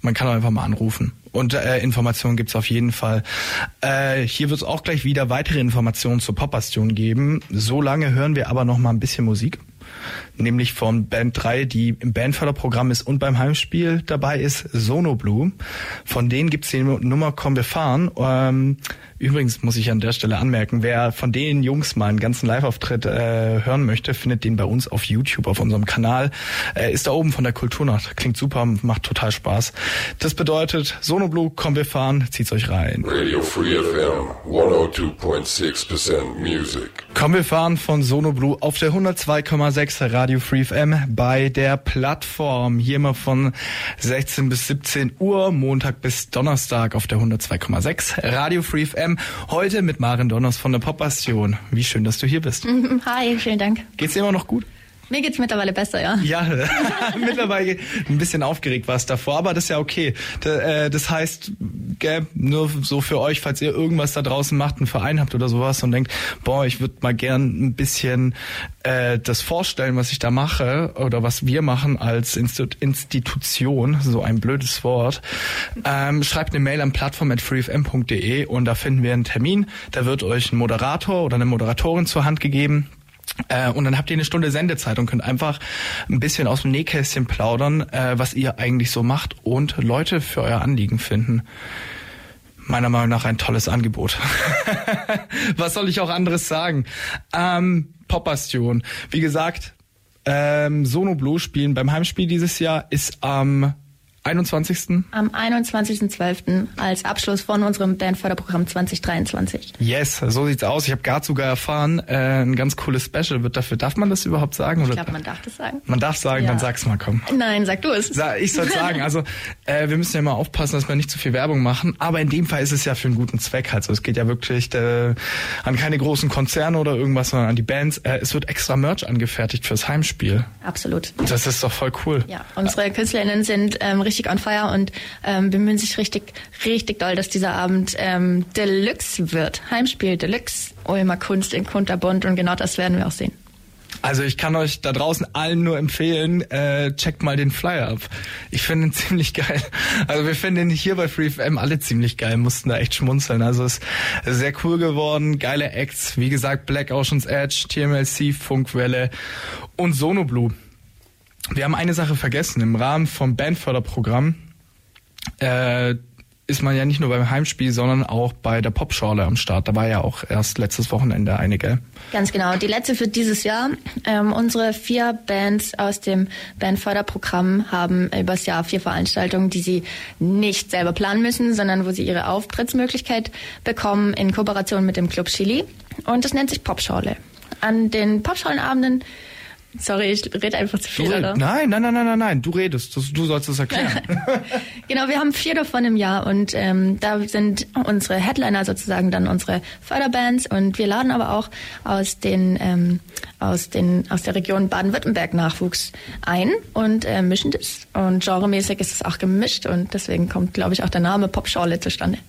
man kann auch einfach mal anrufen. Und äh, Informationen gibt's auf jeden Fall. Äh, hier wird's auch gleich wieder weitere Informationen zur Popbastion geben. So lange hören wir aber noch mal ein bisschen Musik. Nämlich von Band 3, die im Bandförderprogramm ist und beim Heimspiel dabei ist, Sono Blue. Von denen gibt's die Nummer Komm wir fahren. Ähm, übrigens muss ich an der Stelle anmerken, wer von den Jungs mal einen ganzen Live-Auftritt äh, hören möchte, findet den bei uns auf YouTube, auf unserem Kanal. Äh, ist da oben von der Kulturnacht. Klingt super, macht total Spaß. Das bedeutet, Sono Blue, Komm wir fahren, zieht's euch rein. Radio Free FM 102.6% music. Kommen wir fahren von Sono Blue auf der 102,6 Radio Free FM bei der Plattform. Hier immer von 16 bis 17 Uhr, Montag bis Donnerstag auf der 102,6 Radio Free FM. Heute mit Maren Donners von der Popbastion. Wie schön, dass du hier bist. Hi, vielen Dank. Geht's dir immer noch gut? Mir geht's mittlerweile besser, ja. Ja, mittlerweile ein bisschen aufgeregt war es davor, aber das ist ja okay. Äh, das heißt, gell, nur so für euch, falls ihr irgendwas da draußen macht, einen Verein habt oder sowas und denkt, boah, ich würde mal gern ein bisschen äh, das vorstellen, was ich da mache oder was wir machen als Institution, so ein blödes Wort, ähm, schreibt eine Mail an plattform.freefm.de und da finden wir einen Termin. Da wird euch ein Moderator oder eine Moderatorin zur Hand gegeben. Äh, und dann habt ihr eine Stunde Sendezeit und könnt einfach ein bisschen aus dem Nähkästchen plaudern, äh, was ihr eigentlich so macht und Leute für euer Anliegen finden. Meiner Meinung nach ein tolles Angebot. was soll ich auch anderes sagen? Ähm, Popbastion. Wie gesagt, ähm, Sono Blue spielen beim Heimspiel dieses Jahr ist am 21. Am 21.12. als Abschluss von unserem Bandförderprogramm 2023. Yes, so sieht's aus. Ich habe gerade sogar erfahren, äh, ein ganz cooles Special wird dafür. Darf man das überhaupt sagen? Ich oder? glaube, man darf das sagen. Man darf sagen, Ja. dann sag's mal, komm. Nein, sag du es. Sa- Ich soll sagen, also äh, wir müssen ja mal aufpassen, dass wir nicht zu viel Werbung machen, aber in dem Fall ist es ja für einen guten Zweck. Also es geht ja wirklich äh, an keine großen Konzerne oder irgendwas, sondern an die Bands. Äh, es wird extra Merch angefertigt fürs Heimspiel. Absolut. Das ist doch voll cool. Ja, unsere KünstlerInnen sind ähm, richtig on fire und ähm, bemühen sich richtig, richtig doll, dass dieser Abend ähm, Deluxe wird. Heimspiel Deluxe, Ulmer Kunst in Kunterbunt und genau das werden wir auch sehen. Also ich kann euch da draußen allen nur empfehlen, äh, checkt mal den Flyer ab. Ich finde ihn ziemlich geil. Also wir finden ihn hier bei FreeFM alle ziemlich geil, mussten da echt schmunzeln. Also es ist sehr cool geworden, geile Acts. Wie gesagt, Black Ocean's Edge, TMLC, Funkwelle und Sono Blue. Wir haben eine Sache vergessen. Im Rahmen vom Bandförderprogramm äh, ist man ja nicht nur beim Heimspiel, sondern auch bei der Popschorle am Start. Da war ja auch erst letztes Wochenende eine? Ganz genau. Die letzte für dieses Jahr. Ähm, unsere vier Bands aus dem Bandförderprogramm haben übers Jahr vier Veranstaltungen, die sie nicht selber planen müssen, sondern wo sie ihre Auftrittsmöglichkeit bekommen in Kooperation mit dem Club Chili. Und das nennt sich Popschorle. An den Popschorlenabenden Sorry, ich rede einfach zu Du viel, red- oder? Nein, nein, nein, nein, nein, nein. Du redest. Du, du sollst es erklären. Genau, wir haben vier davon im Jahr und ähm, da sind unsere Headliner sozusagen dann unsere Förderbands und wir laden aber auch aus den ähm, aus den aus der Region Baden-Württemberg Nachwuchs ein und äh, mischen das und genremäßig ist es auch gemischt und deswegen kommt, glaube ich, auch der Name Popschorle zustande.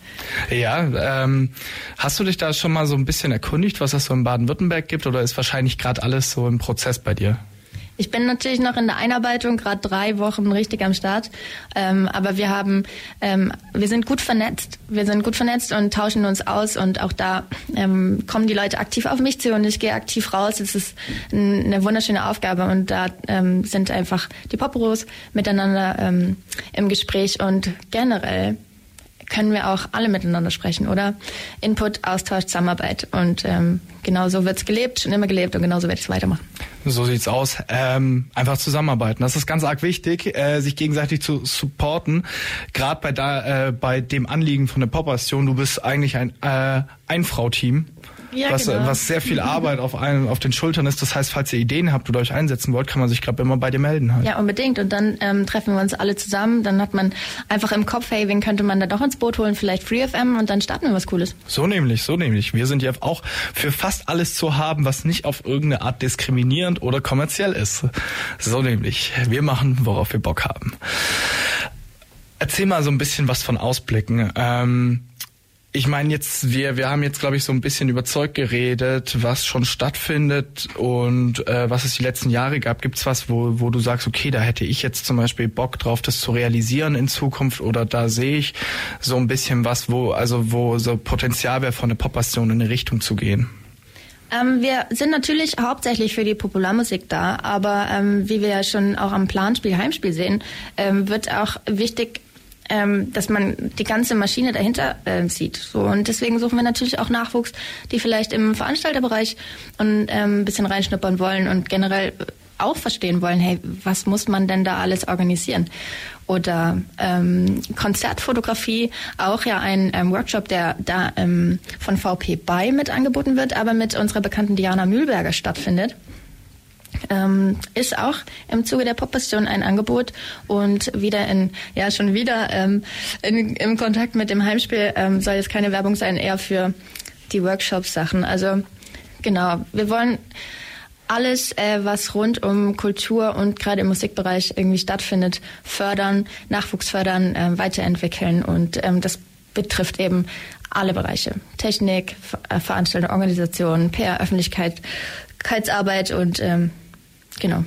ja, ähm, hast du dich da schon mal so ein bisschen erkundigt, was es so in Baden-Württemberg gibt oder ist wahrscheinlich gerade alles so im Prozess bei dir? Ich bin natürlich noch in der Einarbeitung, gerade drei Wochen richtig am Start. Ähm, aber wir haben, ähm, wir sind gut vernetzt. Wir sind gut vernetzt und tauschen uns aus und auch da ähm, kommen die Leute aktiv auf mich zu und ich gehe aktiv raus. Es ist ein, eine wunderschöne Aufgabe und da ähm, sind einfach die Popros miteinander ähm, im Gespräch und generell können wir auch alle miteinander sprechen, oder? Input, Austausch, Zusammenarbeit. Und ähm, genau so wird's gelebt, schon immer gelebt und genauso werde ich es weitermachen. So sieht's aus. Ähm, einfach zusammenarbeiten. Das ist ganz arg wichtig, äh, sich gegenseitig zu supporten. Gerade bei äh, bei dem Anliegen von der Popastion, du bist eigentlich ein äh, Ein-Frau-Team ja, was, genau. was sehr viel Arbeit auf, einen, auf den Schultern ist. Das heißt, falls ihr Ideen habt oder euch einsetzen wollt, kann man sich gerade immer bei dir melden. Halt. Ja, unbedingt. Und dann ähm, treffen wir uns alle zusammen. Dann hat man einfach im Kopf, hey, wen könnte man da doch ins Boot holen? Vielleicht FreeFM und dann starten wir was Cooles. So nämlich, so nämlich. Wir sind ja auch für fast alles zu haben, was nicht auf irgendeine Art diskriminierend oder kommerziell ist. So nämlich. Wir machen, worauf wir Bock haben. Erzähl mal so ein bisschen was von Ausblicken. Ähm, ich meine jetzt, wir, wir haben jetzt, glaube ich, so ein bisschen überzeugt geredet, was schon stattfindet und äh, was es die letzten Jahre gab. Gibt's was, wo, wo du sagst, okay, da hätte ich jetzt zum Beispiel Bock drauf, das zu realisieren in Zukunft oder da sehe ich so ein bisschen was, wo, also wo so Potenzial wäre, von der Popation in eine Richtung zu gehen? Ähm, wir sind natürlich hauptsächlich für die Popularmusik da, aber ähm, wie wir ja schon auch am Planspiel Heimspiel sehen, ähm, wird auch wichtig ähm, dass man die ganze Maschine dahinter äh, sieht. So und deswegen suchen wir natürlich auch Nachwuchs, die vielleicht im Veranstalterbereich und, ähm, ein bisschen reinschnuppern wollen und generell auch verstehen wollen, hey, was muss man denn da alles organisieren? Oder ähm, Konzertfotografie, auch ja ein ähm, Workshop, der da ähm, von VP bei mit angeboten wird, aber mit unserer bekannten Diana Mühlberger stattfindet ähm, ist auch im Zuge der Pop-Passion ein Angebot und wieder in, ja schon wieder ähm, in, im Kontakt mit dem Heimspiel ähm, soll jetzt keine Werbung sein, eher für die Workshop-Sachen. Also genau, wir wollen alles, äh, was rund um Kultur und gerade im Musikbereich irgendwie stattfindet, fördern, Nachwuchs fördern, äh, weiterentwickeln und ähm, das betrifft eben alle Bereiche. Technik, Ver Veranstaltung, Organisation, PR, Öffentlichkeitsarbeit und ähm, Genau.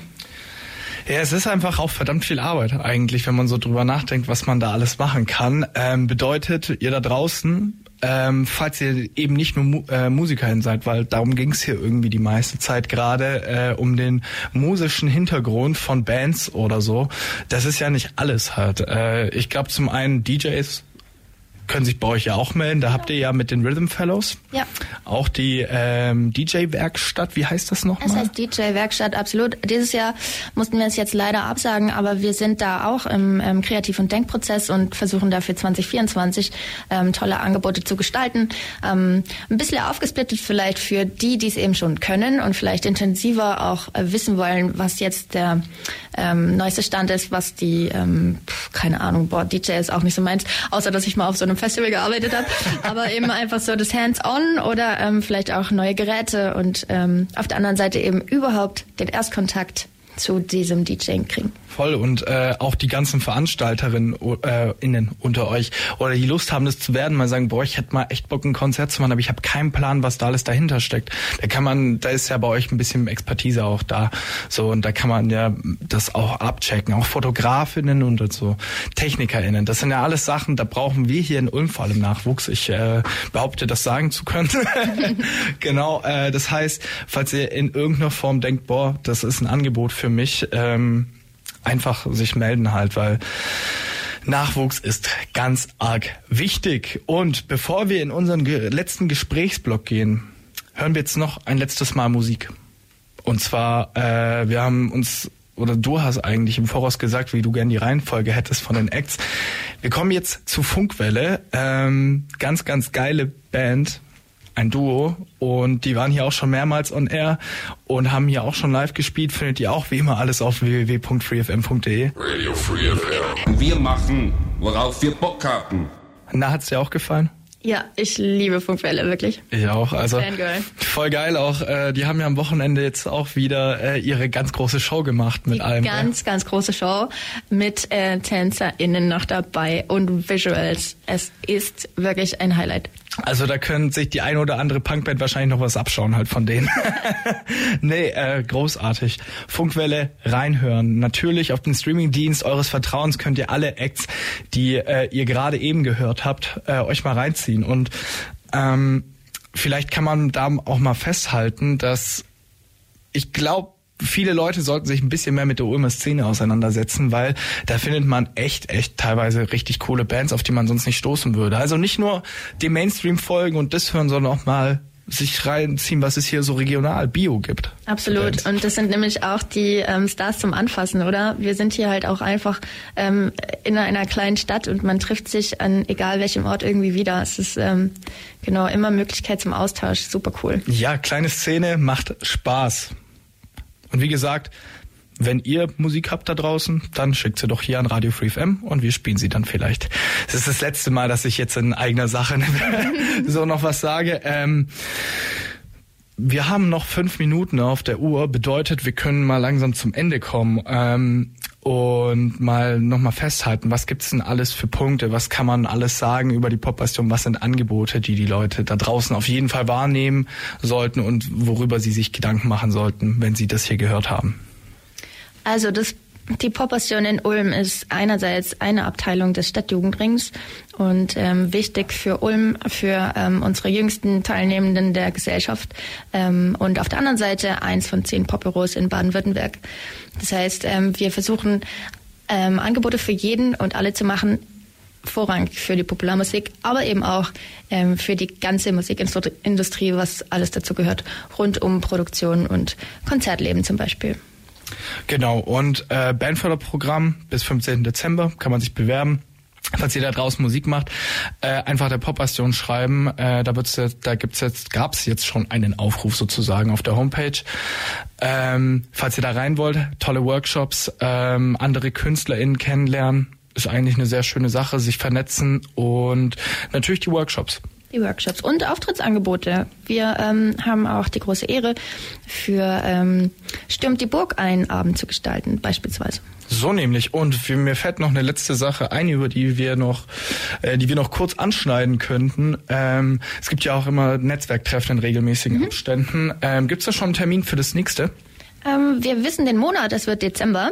Ja, es ist einfach auch verdammt viel Arbeit eigentlich, wenn man so drüber nachdenkt, was man da alles machen kann. Ähm, bedeutet, ihr da draußen, ähm, falls ihr eben nicht nur Mu äh, Musikerin seid, weil darum ging es hier irgendwie die meiste Zeit gerade äh, um den musischen Hintergrund von Bands oder so. Das ist ja nicht alles halt. Äh, ich glaube zum einen DJs können sich bei euch ja auch melden. Da habt ihr ja mit den Rhythm Fellows ja. auch die ähm, DJ-Werkstatt. Wie heißt das nochmal? Das heißt DJ-Werkstatt, absolut. Dieses Jahr mussten wir es jetzt leider absagen, aber wir sind da auch im ähm, Kreativ- und Denkprozess und versuchen dafür 2024 ähm, tolle Angebote zu gestalten. Ähm, ein bisschen aufgesplittet vielleicht für die, die es eben schon können und vielleicht intensiver auch äh, wissen wollen, was jetzt der ähm, neueste Stand ist, was die, ähm, keine Ahnung, boah, DJ ist auch nicht so meins, außer dass ich mal auf so einem einem Festival gearbeitet habe, aber eben einfach so das Hands-on oder ähm, vielleicht auch neue Geräte und ähm, auf der anderen Seite eben überhaupt den Erstkontakt zu diesem DJing kriegen. Voll und äh, auch die ganzen Veranstalterinnen äh, innen unter euch oder die Lust haben, das zu werden, mal sagen, boah, ich hätte mal echt Bock, ein Konzert zu machen, aber ich habe keinen Plan, was da alles dahinter steckt. Da kann man, da ist ja bei euch ein bisschen Expertise auch da, so und da kann man ja das auch abchecken, auch Fotografinnen und so TechnikerInnen. Das sind ja alles Sachen, da brauchen wir hier in Ulm vor allem Nachwuchs. Ich äh, behaupte, das sagen zu können. genau, äh, das heißt, falls ihr in irgendeiner Form denkt, boah, das ist ein Angebot für mich. Ähm, einfach sich melden halt, weil Nachwuchs ist ganz arg wichtig. Und bevor wir in unseren letzten Gesprächsblock gehen, hören wir jetzt noch ein letztes Mal Musik. Und zwar, äh, wir haben uns, oder du hast eigentlich im Voraus gesagt, wie du gern die Reihenfolge hättest von den Acts. Wir kommen jetzt zu Funkwelle. Ähm, ganz, ganz geile Band ein Duo und die waren hier auch schon mehrmals on air und haben hier auch schon live gespielt. Findet ihr auch wie immer alles auf www.freefm.de. Radio Free FM. Wir machen, worauf wir Bock haben. Na, hat's dir auch gefallen? Ja, ich liebe Funkwelle, wirklich. Ich auch. Also Fangirl. voll geil auch. Äh, die haben ja am Wochenende jetzt auch wieder äh, ihre ganz große Show gemacht mit Die allem. ganz, ganz große Show mit äh, TänzerInnen noch dabei und Visuals. Es ist wirklich ein Highlight. Also da können sich die eine oder andere Punkband wahrscheinlich noch was abschauen halt von denen. nee, äh, großartig. Funkwelle reinhören. Natürlich auf den Streamingdienst eures Vertrauens könnt ihr alle Acts, die äh, ihr gerade eben gehört habt, äh, euch mal reinziehen. Und ähm, vielleicht kann man da auch mal festhalten, dass ich glaube, viele Leute sollten sich ein bisschen mehr mit der Ulmer Szene auseinandersetzen, weil da findet man echt, echt teilweise richtig coole Bands, auf die man sonst nicht stoßen würde. Also nicht nur dem Mainstream folgen und das hören, sondern auch mal sich reinziehen, was es hier so regional Bio gibt. Absolut. Und das sind nämlich auch die ähm, Stars zum Anfassen, oder? Wir sind hier halt auch einfach ähm, in einer kleinen Stadt und man trifft sich an egal welchem Ort irgendwie wieder. Es ist ähm, genau immer Möglichkeit zum Austausch. Super cool. Ja, kleine Szene macht Spaß. Und wie gesagt, wenn ihr Musik habt da draußen, dann schickt sie doch hier an Radio Free FM und wir spielen sie dann vielleicht. Es ist das letzte Mal, dass ich jetzt in eigener Sache so noch was sage. Ähm, wir haben noch fünf Minuten auf der Uhr, bedeutet, wir können mal langsam zum Ende kommen ähm, und mal nochmal festhalten, was gibt's denn alles für Punkte, was kann man alles sagen über die Popbastion, was sind Angebote, die die Leute da draußen auf jeden Fall wahrnehmen sollten und worüber sie sich Gedanken machen sollten, wenn sie das hier gehört haben. Also das die Popassion in Ulm ist einerseits eine Abteilung des Stadtjugendrings und ähm, wichtig für Ulm, für ähm, unsere jüngsten Teilnehmenden der Gesellschaft ähm, und auf der anderen Seite eins von zehn Popbüros in Baden-Württemberg. Das heißt, ähm, wir versuchen ähm, Angebote für jeden und alle zu machen, vorrangig für die Popularmusik, aber eben auch ähm, für die ganze Musikindustrie, was alles dazu gehört, rund um Produktion und Konzertleben zum Beispiel. Genau, und äh, Bandförderprogramm bis 15. Dezember kann man sich bewerben. Falls ihr da draußen Musik macht, äh, einfach der Popbastion schreiben. Äh, da wird's jetzt, da gibt's jetzt, gab's jetzt schon einen Aufruf sozusagen auf der Homepage. Ähm, falls ihr da rein wollt, tolle Workshops, ähm, andere KünstlerInnen kennenlernen, ist eigentlich eine sehr schöne Sache, sich vernetzen und natürlich die Workshops die Workshops und Auftrittsangebote. Wir ähm, haben auch die große Ehre, für ähm, Stürmt die Burg einen Abend zu gestalten, beispielsweise. So nämlich. Und mir fällt noch eine letzte Sache ein, über die wir noch, äh, die wir noch kurz anschneiden könnten. Ähm, es gibt ja auch immer Netzwerktreffen in regelmäßigen mhm. Abständen. Ähm, gibt es da schon einen Termin für das nächste? Ähm, wir wissen den Monat, es wird Dezember.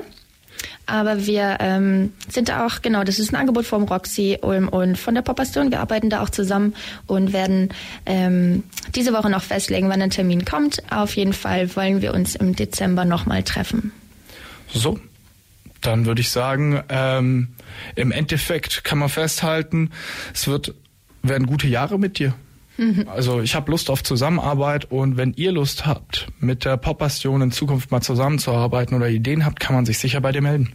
Aber wir ähm, sind auch, genau, das ist ein Angebot vom Roxy Ulm und von der Popastion. Wir arbeiten da auch zusammen und werden ähm, diese Woche noch festlegen, wann ein Termin kommt. Auf jeden Fall wollen wir uns im Dezember nochmal treffen. So, dann würde ich sagen, ähm, im Endeffekt kann man festhalten, es wird werden gute Jahre mit dir. Mhm. Also ich habe Lust auf Zusammenarbeit und wenn ihr Lust habt, mit der Pop-Bastion in Zukunft mal zusammenzuarbeiten oder Ideen habt, kann man sich sicher bei dir melden.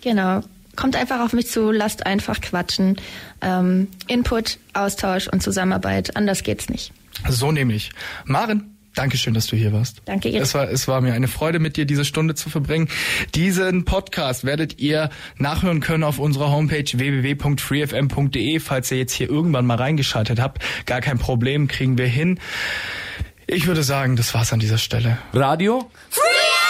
Genau. Kommt einfach auf mich zu, lasst einfach quatschen. Ähm, Input, Austausch und Zusammenarbeit, anders geht's nicht. So nämlich. Maren, Dankeschön, dass du hier warst. Danke ihr. Es war, es war mir eine Freude, mit dir diese Stunde zu verbringen. Diesen Podcast werdet ihr nachhören können auf unserer Homepage www.freefm.de. Falls ihr jetzt hier irgendwann mal reingeschaltet habt, gar kein Problem, kriegen wir hin. Ich würde sagen, das war's an dieser Stelle. Radio? Free